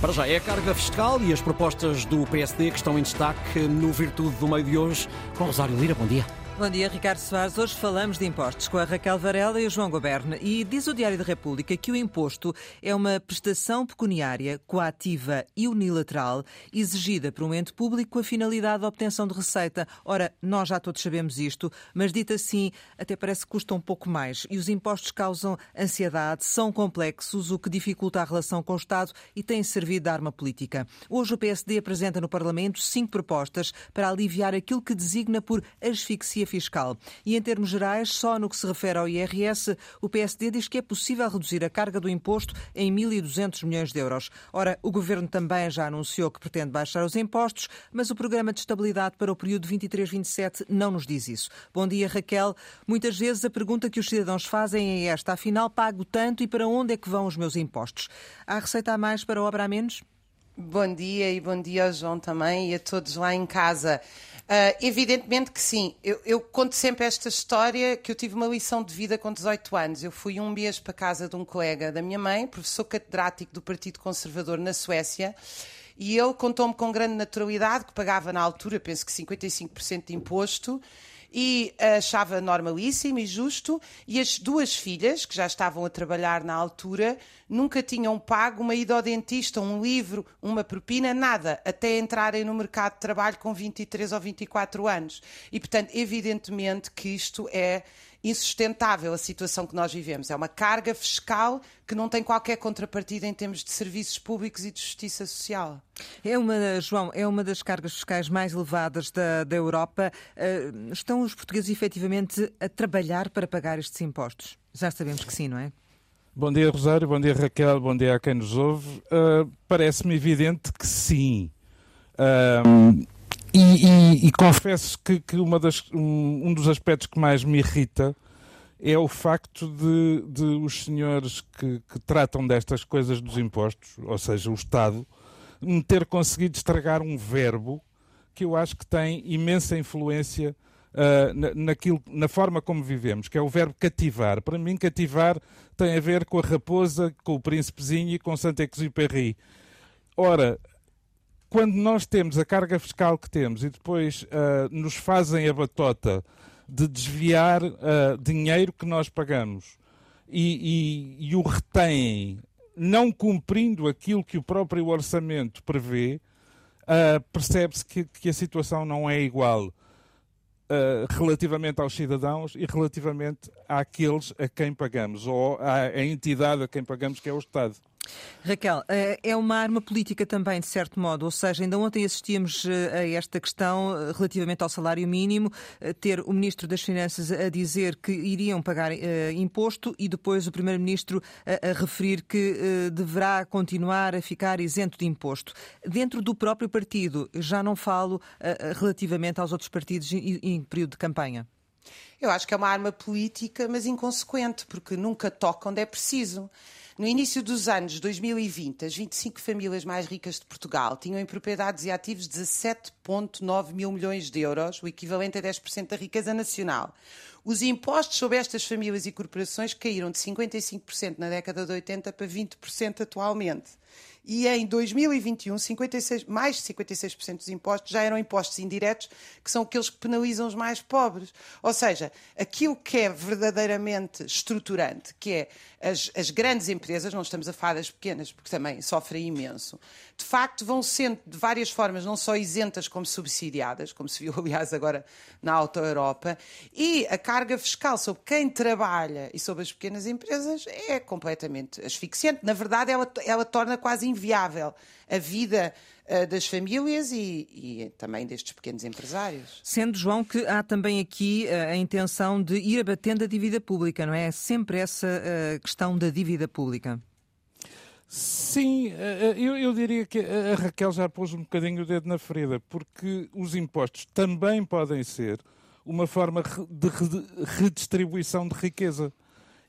Para já é a carga fiscal e as propostas do PSD que estão em destaque no Virtude do Meio de hoje. Com Rosário Lira, bom dia. Bom dia, Ricardo Soares. Hoje falamos de impostos com a Raquel Varela e o João Goberno. E diz o Diário da República que o imposto é uma prestação pecuniária coativa e unilateral exigida por um ente público com a finalidade de obtenção de receita. Ora, nós já todos sabemos isto, mas dito assim, até parece que custa um pouco mais. E os impostos causam ansiedade, são complexos, o que dificulta a relação com o Estado e tem servido de arma política. Hoje o PSD apresenta no Parlamento cinco propostas para aliviar aquilo que designa por asfixia fiscal. E em termos gerais, só no que se refere ao IRS, o PSD diz que é possível reduzir a carga do imposto em 1.200 milhões de euros. Ora, o governo também já anunciou que pretende baixar os impostos, mas o programa de estabilidade para o período 23-27 não nos diz isso. Bom dia, Raquel. Muitas vezes a pergunta que os cidadãos fazem é esta: afinal, pago tanto e para onde é que vão os meus impostos? Há receita a mais para obra a menos? Bom dia e bom dia ao João também e a todos lá em casa. Uh, evidentemente que sim. Eu, eu, conto sempre esta história que eu tive uma lição de vida com 18 anos. Eu fui um mês para casa de um colega da minha mãe, professor catedrático do Partido Conservador na Suécia, e ele contou-me com grande naturalidade que pagava na altura, penso que 55% de imposto, e achava normalíssimo e justo, e as duas filhas, que já estavam a trabalhar na altura, nunca tinham pago uma ida ao dentista, um livro, uma propina, nada, até entrarem no mercado de trabalho com 23 ou 24 anos. E, portanto, evidentemente que isto é insustentável a situação que nós vivemos. É uma carga fiscal que não tem qualquer contrapartida em termos de serviços públicos e de justiça social. É uma, João, é uma das cargas fiscais mais elevadas da, da Europa. Uh, estão os portugueses efetivamente a trabalhar para pagar estes impostos? Já sabemos que sim, não é? Bom dia, Rosário. Bom dia, Raquel. Bom dia a quem nos ouve. Uh, Parece-me evidente que sim. Uh, e, e, e, confesso que, que das, um, um, dos aspectos que mais me irrita é o facto de, de os senhores que, que, tratam destas coisas dos impostos, ou seja, o Estado, me ter conseguido estragar um verbo que eu acho que tem imensa influência uh, na, naquilo, na forma como vivemos, que é o verbo cativar. Para mim, cativar tem a ver com a raposa, com o príncipezinho e com Saint-Exupéry. Ora, quando nós temos a carga fiscal que temos e depois uh, nos fazem a batota de desviar uh, dinheiro que nós pagamos e, e, e, o retém não cumprindo aquilo que o próprio orçamento prevê, uh, percebe-se que, que, a situação não é igual. Relativamente aos cidadãos e relativamente àqueles a quem pagamos, ou à entidade a quem pagamos, que é o Estado. Raquel, eh, é uma arma política também, de certo modo, ou seja, ainda ontem assistíamos eh, a esta questão eh, relativamente ao salário mínimo, ter o Ministro das Finanças a dizer que iriam pagar imposto e depois o Primeiro-Ministro a, referir que deverá continuar a ficar isento de imposto. Dentro do próprio partido, já não falo relativamente aos outros partidos em período de campanha. Eu acho que é uma arma política, mas inconsequente, porque nunca toca onde é preciso. No início dos anos 2020, as 25 famílias mais ricas de Portugal tinham em propriedades e ativos 17,9 mil milhões de euros, o equivalente a 10% da riqueza nacional. Os impostos sobre estas famílias e corporações caíram de 55% na década de 80 para 20% atualmente e em 2021 56, mais de 56% dos impostos já eram impostos indiretos, que são aqueles que penalizam os mais pobres. Ou seja, aquilo que é verdadeiramente estruturante, que é as, as grandes empresas, não estamos a falar das pequenas, porque também sofrem imenso, de facto vão sendo de várias formas não só isentas como subsidiadas, como se viu aliás agora na Auto Europa, e a carga fiscal sobre quem trabalha e sobre as pequenas empresas é completamente asfixiante. Na verdade, ela, ela torna quase inviável a vida uh, das famílias e, e, também destes pequenos empresários. Sendo, João, que há também aqui uh, a intenção de ir abatendo a dívida pública, não é? é sempre essa uh, questão da dívida pública. Sim, eu, eu, diria que a Raquel já pôs um bocadinho o dedo na ferida, porque os impostos também podem ser uma forma de redistribuição de riqueza.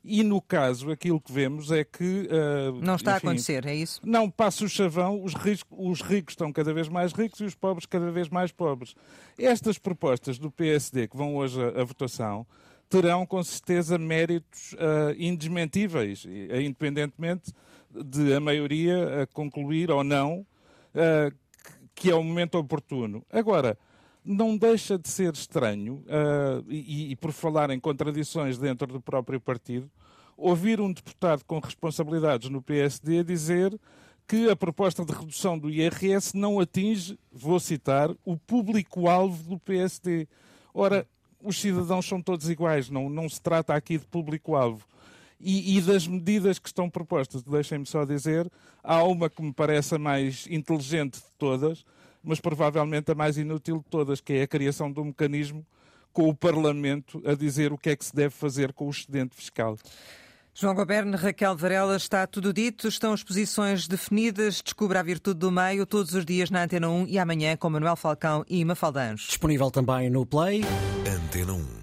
E no caso, aquilo que vemos é que. Uh, não está enfim, a acontecer, é isso? Não, passa o chavão, os ricos, os ricos estão cada vez mais ricos e os pobres cada vez mais pobres. Estas propostas do PSD que vão hoje à, à votação terão com certeza méritos uh, indesmentíveis, independentemente de a maioria a concluir ou não uh, que é o momento oportuno. Agora, não deixa de ser estranho, uh, e, e, por falar em contradições dentro do próprio partido, ouvir um deputado com responsabilidades no PSD dizer que a proposta de redução do IRS não atinge, vou citar, o público-alvo do PSD. Ora, os cidadãos são todos iguais, não, não se trata aqui de público-alvo. E, e, das medidas que estão propostas, deixem-me só dizer, há uma que me parece a mais inteligente de todas, mas provavelmente a mais inútil de todas, que é a criação de um mecanismo com o Parlamento a dizer o que é que se deve fazer com o excedente fiscal. João Goberno, Raquel Varela, está tudo dito, estão as posições definidas, descubra a virtude do meio todos os dias na Antena 1 e amanhã com Manuel Falcão e Mafalda Anjos. Disponível também no Play. Antena 1.